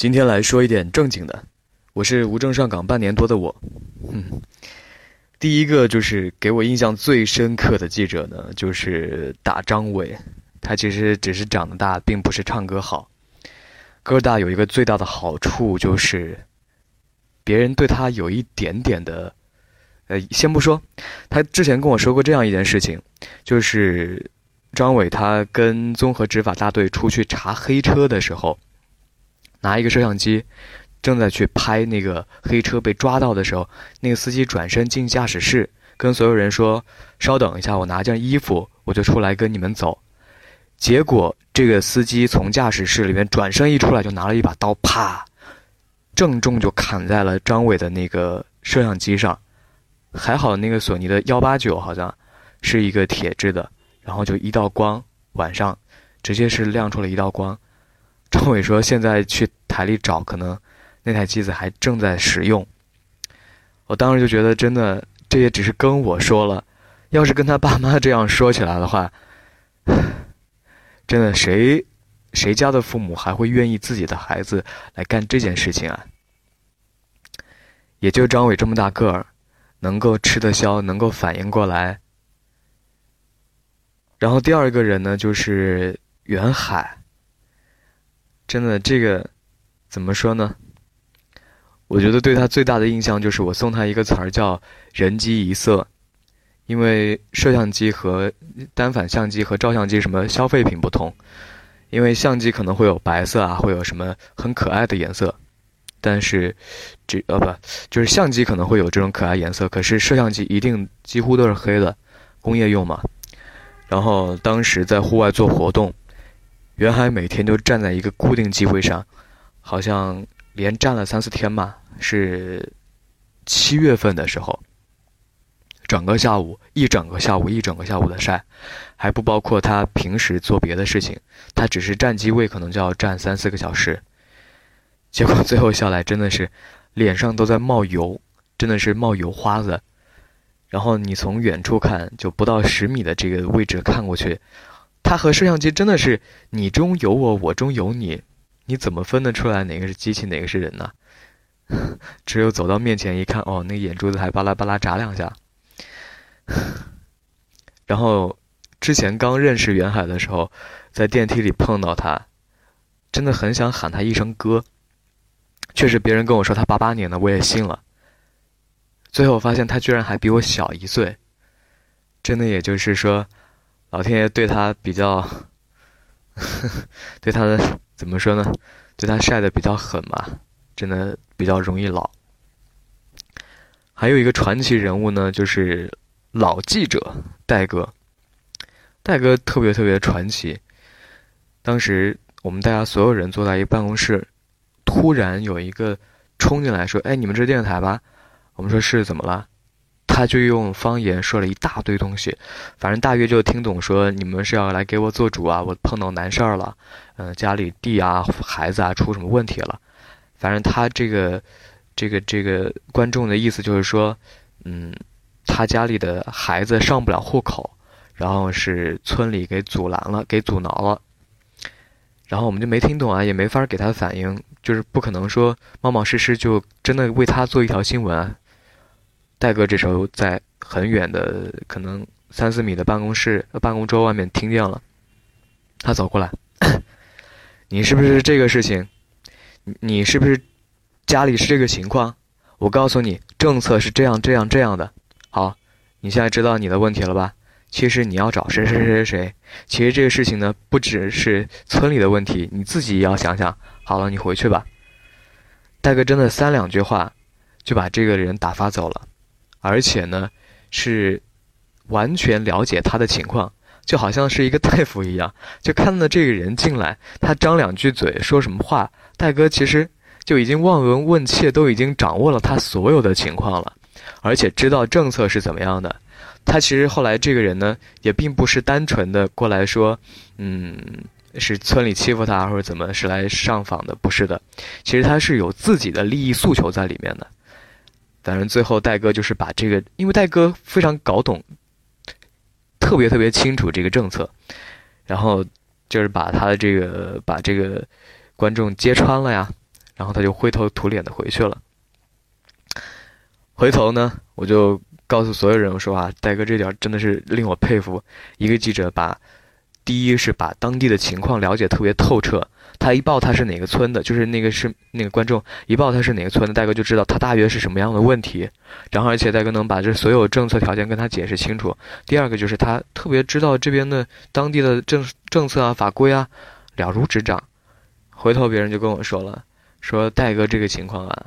今天来说一点正经的，我是无证上岗半年多的我，嗯，第一个就是给我印象最深刻的记者呢，就是大张伟，他其实只是长得大，并不是唱歌好。个大有一个最大的好处就是，别人对他有一点点的，呃，先不说，他之前跟我说过这样一件事情，就是张伟他跟综合执法大队出去查黑车的时候。拿一个摄像机，正在去拍那个黑车被抓到的时候，那个司机转身进驾驶室，跟所有人说：“稍等一下，我拿件衣服，我就出来跟你们走。”结果这个司机从驾驶室里面转身一出来，就拿了一把刀，啪，正中就砍在了张伟的那个摄像机上。还好那个索尼的幺八九好像是一个铁质的，然后就一道光，晚上直接是亮出了一道光。张伟说：“现在去台里找，可能那台机子还正在使用。”我当时就觉得，真的，这也只是跟我说了。要是跟他爸妈这样说起来的话，真的，谁谁家的父母还会愿意自己的孩子来干这件事情啊？也就张伟这么大个儿，能够吃得消，能够反应过来。然后第二个人呢，就是袁海。真的，这个怎么说呢？我觉得对他最大的印象就是我送他一个词儿叫“人机一色”，因为摄像机和单反相机和照相机什么消费品不同，因为相机可能会有白色啊，会有什么很可爱的颜色，但是这呃不就是相机可能会有这种可爱颜色，可是摄像机一定几乎都是黑的，工业用嘛。然后当时在户外做活动。袁海每天都站在一个固定机位上，好像连站了三四天吧。是七月份的时候，整个下午一整个下午一整个下午的晒，还不包括他平时做别的事情。他只是站机位，可能就要站三四个小时。结果最后下来，真的是脸上都在冒油，真的是冒油花子。然后你从远处看，就不到十米的这个位置看过去。他和摄像机真的是你中有我，我中有你，你怎么分得出来哪个是机器，哪个是人呢？只有走到面前一看，哦，那眼珠子还巴拉巴拉眨两下。然后之前刚认识袁海的时候，在电梯里碰到他，真的很想喊他一声哥。确实，别人跟我说他八八年的，我也信了。最后发现他居然还比我小一岁，真的也就是说。老天爷对他比较，呵呵对他的怎么说呢？对他晒的比较狠嘛，真的比较容易老。还有一个传奇人物呢，就是老记者戴哥。戴哥特别特别传奇。当时我们大家所有人坐在一个办公室，突然有一个冲进来说：“哎，你们这是电视台吧？”我们说是，怎么了？他就用方言说了一大堆东西，反正大约就听懂说你们是要来给我做主啊，我碰到难事儿了，嗯，家里地啊、孩子啊出什么问题了，反正他这个、这个、这个观众的意思就是说，嗯，他家里的孩子上不了户口，然后是村里给阻拦了，给阻挠了，然后我们就没听懂啊，也没法给他反应，就是不可能说冒冒失失就真的为他做一条新闻。戴哥这时候在很远的，可能三四米的办公室、办公桌外面听见了，他走过来，你是不是这个事情？你是不是家里是这个情况？我告诉你，政策是这样、这样、这样的。好，你现在知道你的问题了吧？其实你要找谁谁谁谁谁。其实这个事情呢，不只是村里的问题，你自己也要想想。好了，你回去吧。戴哥真的三两句话，就把这个人打发走了。而且呢，是完全了解他的情况，就好像是一个大夫一样，就看到这个人进来，他张两句嘴说什么话，戴哥其实就已经望闻问切，都已经掌握了他所有的情况了，而且知道政策是怎么样的。他其实后来这个人呢，也并不是单纯的过来说，嗯，是村里欺负他或者怎么是来上访的，不是的，其实他是有自己的利益诉求在里面的。反正最后戴哥就是把这个，因为戴哥非常搞懂，特别特别清楚这个政策，然后就是把他的这个把这个观众揭穿了呀，然后他就灰头土脸的回去了。回头呢，我就告诉所有人我说啊，戴哥这点真的是令我佩服。一个记者把，第一是把当地的情况了解特别透彻。他一报他是哪个村的，就是那个是那个观众一报他是哪个村的，戴哥就知道他大约是什么样的问题。然后而且戴哥能把这所有政策条件跟他解释清楚。第二个就是他特别知道这边的当地的政政策啊法规啊了如指掌。回头别人就跟我说了，说戴哥这个情况啊。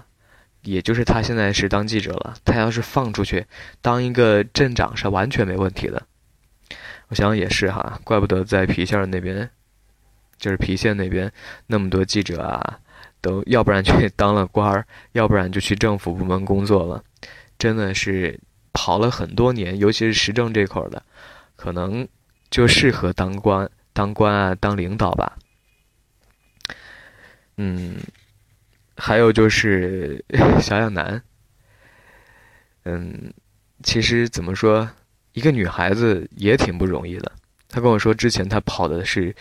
也就是他现在是当记者了，他要是放出去当一个镇长是完全没问题的。我想也是哈，怪不得在皮县那边，就是郫县那边那么多记者啊，都要不然去 当了官儿，要不然就去政府部门工作了。真的是跑了很多年，尤其是时政这块的，可能就适合当官、当官啊、当领导吧。嗯。还有就是 小养男，嗯，其实怎么说，一个女孩子也挺不容易的。她跟我说，之前她跑的是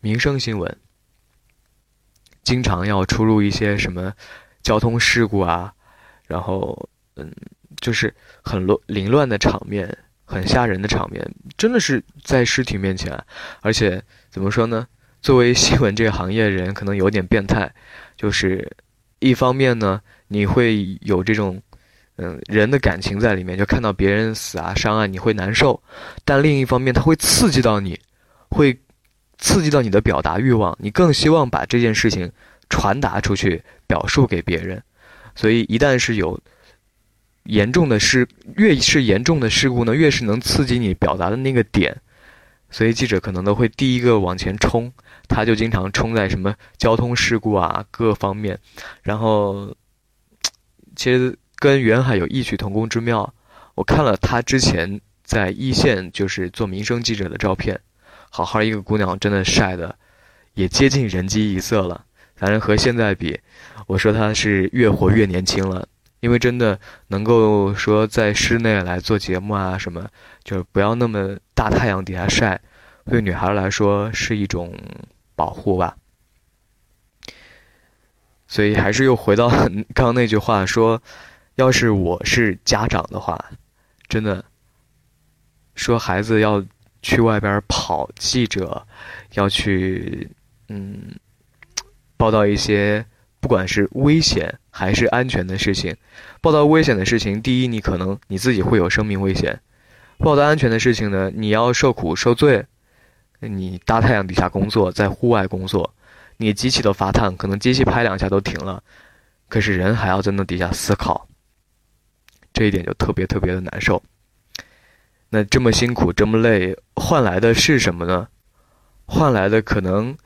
民生新闻，经常要出入一些什么交通事故啊，然后嗯，就是很乱凌乱的场面，很吓人的场面，真的是在尸体面前，而且怎么说呢？作为新闻这个行业人，可能有点变态，就是。一方面呢，你会有这种，嗯，人的感情在里面，就看到别人死啊、伤啊，你会难受；但另一方面，它会刺激到你，会刺激到你的表达欲望，你更希望把这件事情传达出去，表述给别人。所以，一旦是有严重的事，越是严重的事故呢，越是能刺激你表达的那个点，所以记者可能都会第一个往前冲。他就经常冲在什么交通事故啊各方面，然后其实跟袁海有异曲同工之妙。我看了他之前在一线就是做民生记者的照片，好好一个姑娘，真的晒的也接近人机一色了。反正和现在比，我说她是越活越年轻了，因为真的能够说在室内来做节目啊什么，就是不要那么大太阳底下晒，对女孩来说是一种。保护吧，所以还是又回到刚 刚那句话说，要是我是家长的话，真的说孩子要去外边跑记者，要去嗯报道一些不管是危险还是安全的事情。报道危险的事情，第一你可能你自己会有生命危险；报道安全的事情呢，你要受苦受罪。你大太阳底下工作，在户外工作，你机器都发烫，可能机器拍两下都停了，可是人还要在那底下思考，这一点就特别特别的难受。那这么辛苦，这么累，换来的是什么呢？换来的可能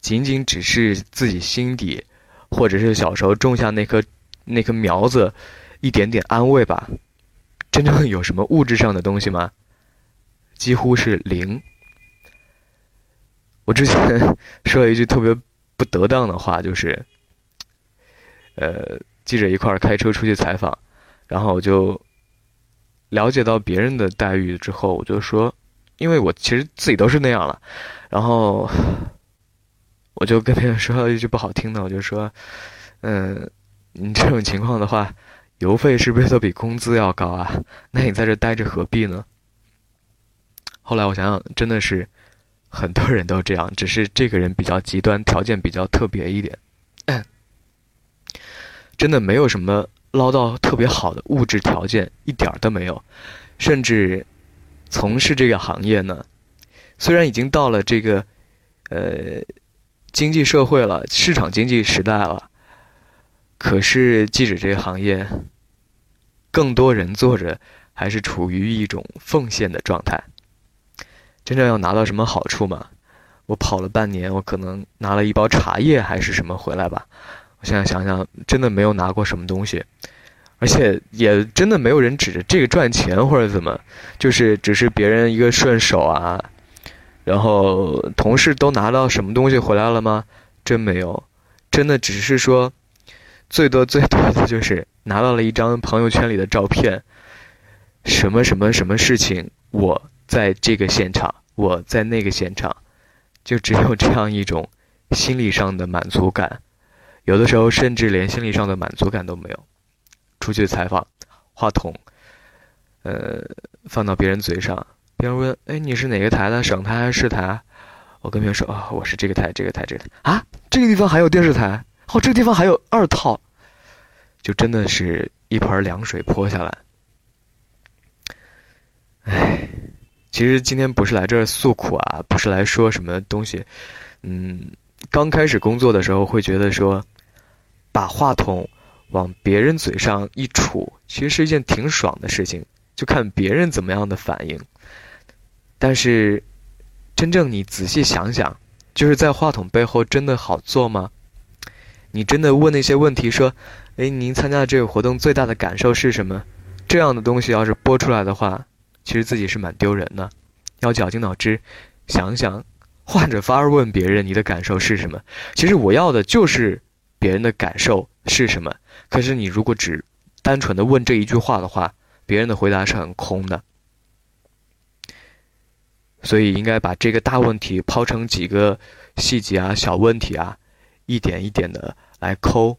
仅仅只是自己心底，或者是小时候种下那颗那颗苗子，一点点安慰吧。真正有什么物质上的东西吗？几乎是零。我之前 说了一句特别不得当的话，就是，呃，记者一块儿开车出去采访，然后我就了解到别人的待遇之后，我就说，因为我其实自己都是那样了，然后我就跟别人说了一句不好听的，我就说，嗯，你这种情况的话，油费是不是都比工资要高啊？那你在这待着何必呢？后来我想想，真的是。很多人都这样，只是这个人比较极端，条件比较特别一点。真的没有什么捞到特别好的物质条件，一点儿都没有。甚至从事这个行业呢，虽然已经到了这个呃经济社会了，市场经济时代了，可是记者这个行业，更多人做着还是处于一种奉献的状态。真正要拿到什么好处吗？我跑了半年，我可能拿了一包茶叶还是什么回来吧。现在想想，真的没有拿过什么东西，而且也真的没有人指着这个赚钱或者怎么，就是只是别人一个顺手啊。然后同事都拿到什么东西回来了吗？真没有，真的只是说，最多最多的就是拿到了一张朋友圈里的照片，什么什么什么事情我。在这个现场，我在那个现场，就只有这样一种心理上的满足感，有的时候甚至连心理上的满足感都没有。出去采访，话筒，呃，放到别人嘴上，别人问：“哎，你是哪个台的？省台还是市台？”我跟别人说：“啊，我是这个台，这个台，这个台。”啊，这个地方还有电视台？哦，这个地方还有二套，就真的是一盆凉水泼下来。唉，其实今天不是来这儿诉苦啊，不是来说什么东西。嗯，刚开始工作的时候会觉得说，把话筒往别人嘴上一杵，其实是一件挺爽的事情，就看别人怎么样的反应。但是，真正你仔细想想，就是在话筒背后真的好做吗？你真的问那些问题，说：“哎，您参加这个活动最大的感受是什么？”这样的东西要是播出来的话。其实自己是蛮丢人的，要绞尽脑汁想想，换着法儿问别人你的感受是什么。其实我要的就是别人的感受是什么。可是你如果只单纯的问这一句话的话，别人的回答是很空的。所以应该把这个大问题抛成几个细节啊、小问题啊，一点一点的来抠，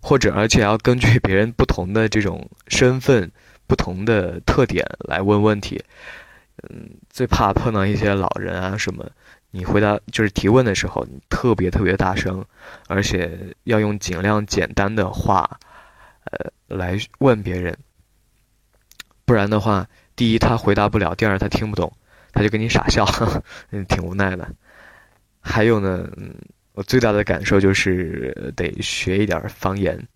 或者而且要根据别人不同的这种身份。不同的特点来问问题，嗯，最怕碰到一些老人啊什么，你回答就是提问的时候，你特别特别大声，而且要用尽量简单的话，呃，来问别人，不然的话，第一他回答不了，第二他听不懂，他就跟你傻笑，嗯，挺无奈的。还有呢，我最大的感受就是得学一点方言，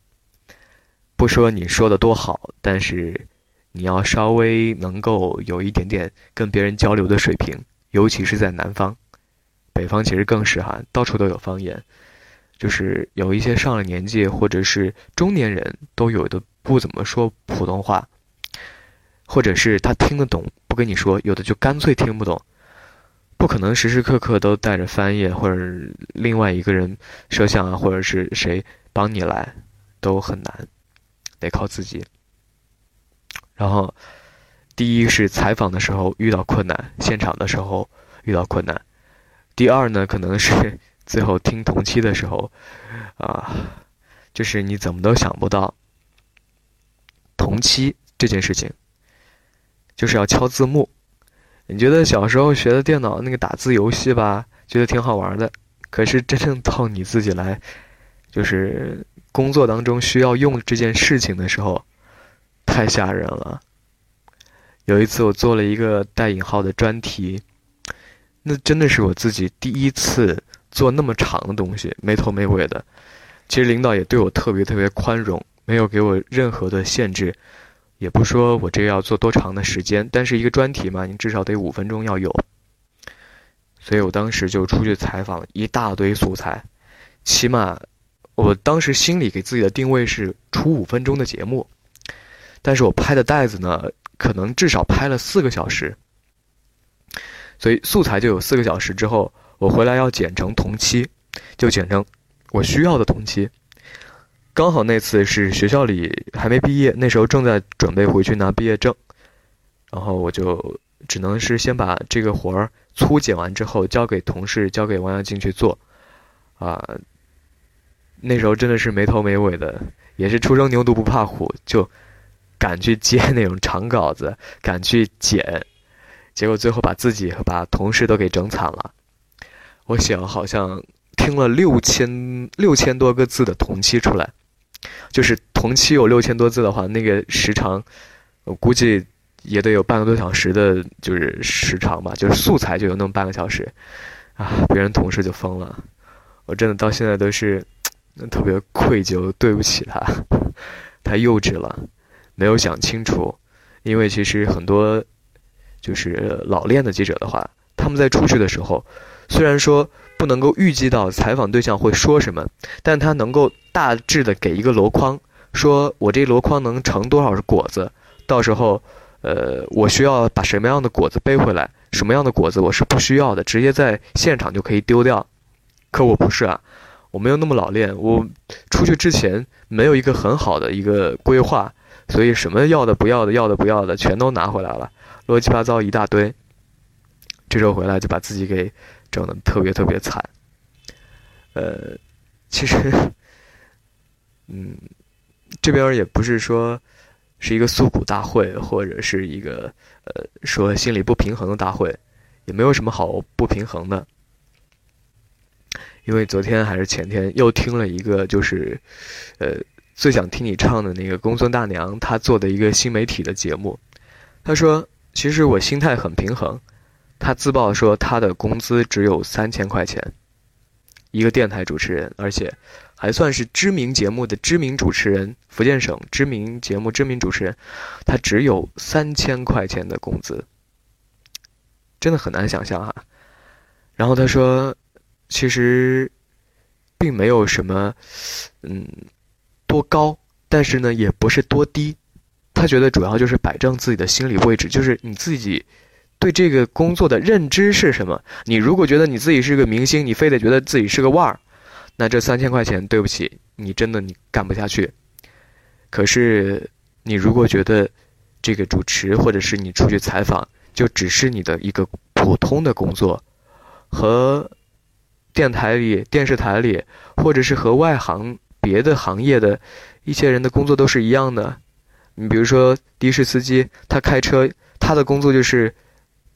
不说你说的多好，但是。你要稍微能够有一点点跟别人交流的水平，尤其是在南方，北方其实更是哈，到处都有方言，就是有一些上了年纪或者是中年人都有的不怎么说普通话，或者是他听得懂不跟你说，有的就干脆听不懂，不可能时时刻刻都带着翻译或者另外一个人摄像啊，或者是谁帮你来，都很难，得靠自己。然后，第一是采访的时候遇到困难，现场的时候遇到困难；第二呢，可能是 最后听同期的时候，啊，就是你怎么都想不到，同期这件事情，就是要敲字幕。你觉得小时候学的电脑那个打字游戏吧，觉得挺好玩的，可是真正到你自己来，就是工作当中需要用这件事情的时候。太吓人了！有一次我做了一个带引号的专题，那真的是我自己第一次做那么长的东西，没头没尾的。其实领导也对我特别特别宽容，没有给我任何的限制，也不说我这要做多长的时间。但是一个专题嘛，你至少得五分钟要有。所以我当时就出去采访一大堆素材，起码我当时心里给自己的定位是出五分钟的节目。但是我拍的袋子呢，可能至少拍了四个小时，所以素材就有四个小时。之后我回来要剪成同期，就剪成我需要的同期。刚好那次是学校里还没毕业，那时候正在准备回去拿毕业证，然后我就只能是先把这个活儿粗剪完之后交给同事，交给王耀进去做。啊，那时候真的是没头没尾的，也是初生牛犊不怕虎，就。敢去接那种长稿子，敢去剪，结果最后把自己和把同事都给整惨了。我想好像听了六千六千多个字的同期出来，就是同期有六千多字的话，那个时长，我估计也得有半个多小时的，就是时长吧，就是素材就有那么半个小时，啊，别人同事就疯了，我真的到现在都是特别愧疚，对不起他，太幼稚了。没有想清楚，因为其实很多就是老练的记者的话，他们在出去的时候，虽然说不能够预计到采访对象会说什么，但他能够大致的给一个箩筐，说我这箩筐能盛多少是果子，到时候，呃，我需要把什么样的果子背回来，什么样的果子我是不需要的，直接在现场就可以丢掉。可我不是啊，我没有那么老练，我出去之前没有一个很好的一个规划。所以什么要的不要的要的不要的全都拿回来了，乱七八糟一大堆。这时候回来就把自己给整的特别特别惨。呃，其实 嗯，这边也不是说是一个诉苦大会，或者是一个呃说心理不平衡的大会，也没有什么好不平衡的。因为昨天还是前天又听了一个，就是呃最想听你唱的那个公孙大娘她做的一个新媒体的节目，她说其实我心态很平衡。她自曝说她的工资只有三千块钱，一个电台主持人，而且。还算是知名节目的知名主持人，福建省知名节目知名主持人，他只有三千块钱的工资，真的很难想象哈。然后他说，其实并没有什么，嗯，多高，但是呢，也不是多低。他觉得主要就是摆正自己的心理位置，就是你自己对这个工作的认知是什么。你如果觉得你自己是个明星，你非得觉得自己是个腕儿。那这三千块钱，对不起，你真的你干不下去。可是，你如果觉得这个主持或者是你出去采访，就只是你的一个普通的工作，和电台里、电视台里，或者是和外行别的行业的一些人的工作都是一样的。你比如说的士司机，他开车，他的工作就是，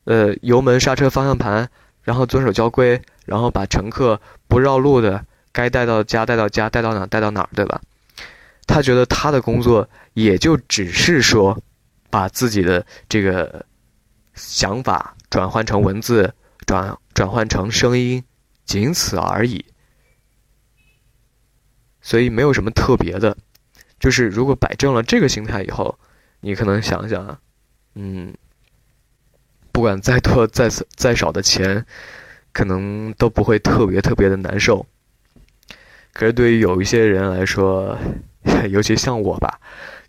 呃，油门、刹车、方向盘，然后遵守交规，然后把乘客不绕路的。该带到家带到家，带到哪带到哪儿，对吧？他觉得他的工作也就只是说，把自己的这个想法转换成文字，转转换成声音，仅此而已。所以没有什么特别的，就是如果摆正了这个心态以后，你可能想想，嗯，不管再多再再少的钱，可能都不会特别特别的难受。可是对于有一些人来说，尤其像我吧，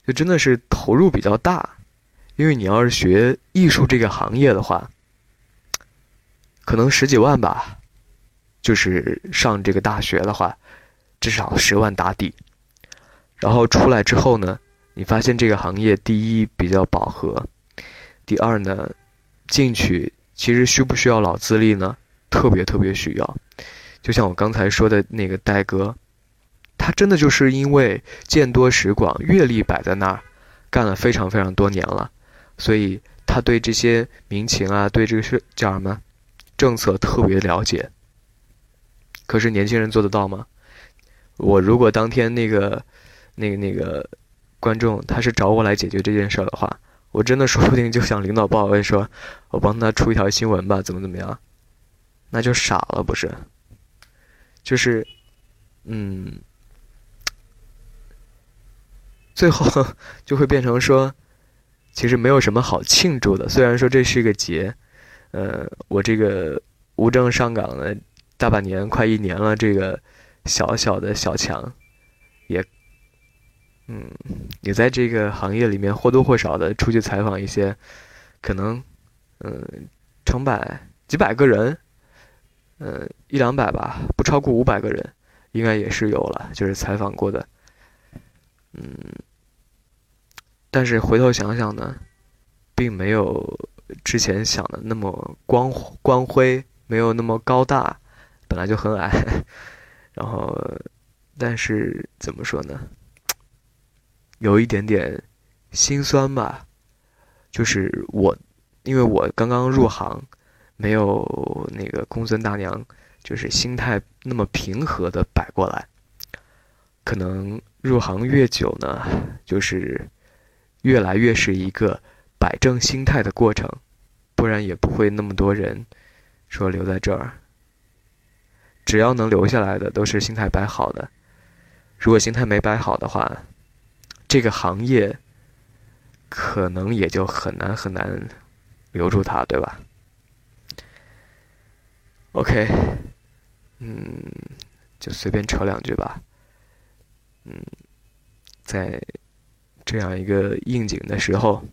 就真的是投入比较大，因为你要是学艺术这个行业的话，可能十几万吧，就是上这个大学的话，至少十万打底。然后出来之后呢，你发现这个行业第一比较饱和，第二呢，进去其实需不需要老资历呢？特别特别需要。就像我刚才说的那个戴哥，他真的就是因为见多识广，阅历摆在那儿，干了非常非常多年了，所以他对这些民情啊，对这个是叫什么政策特别了解。可是年轻人做得到吗？我如果当天那个、那个、那个观众他是找我来解决这件事儿的话，我真的说不定就向领导报备说，我帮他出一条新闻吧，怎么怎么样，那就傻了，不是？就是，嗯，最后 就会变成说，其实没有什么好庆祝的。虽然说这是一个节，呃，我这个无证上岗了大半年，快一年了，这个小小的小强，也，嗯，也在这个行业里面或多或少的出去采访一些，可能，嗯，成百几百个人。呃，一两百吧，不超过五百个人，应该也是有了，就是采访过的。嗯，但是回头想想呢，并没有之前想的那么光光辉，没有那么高大，本来就很矮。然后，但是怎么说呢？有一点点心酸吧，就是我，因为我刚刚入行。没有那个公孙大娘，就是心态那么平和的摆过来。可能入行越久呢，就是越来越是一个摆正心态的过程，不然也不会那么多人说留在这儿。只要能留下来的，都是心态摆好的。如果心态没摆好的话，这个行业可能也就很难很难留住他，对吧？OK，嗯，就随便扯两句吧。嗯，在这样一个应景的时候，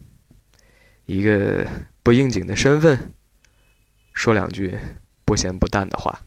一个不应景的身份，说两句不咸不淡的话。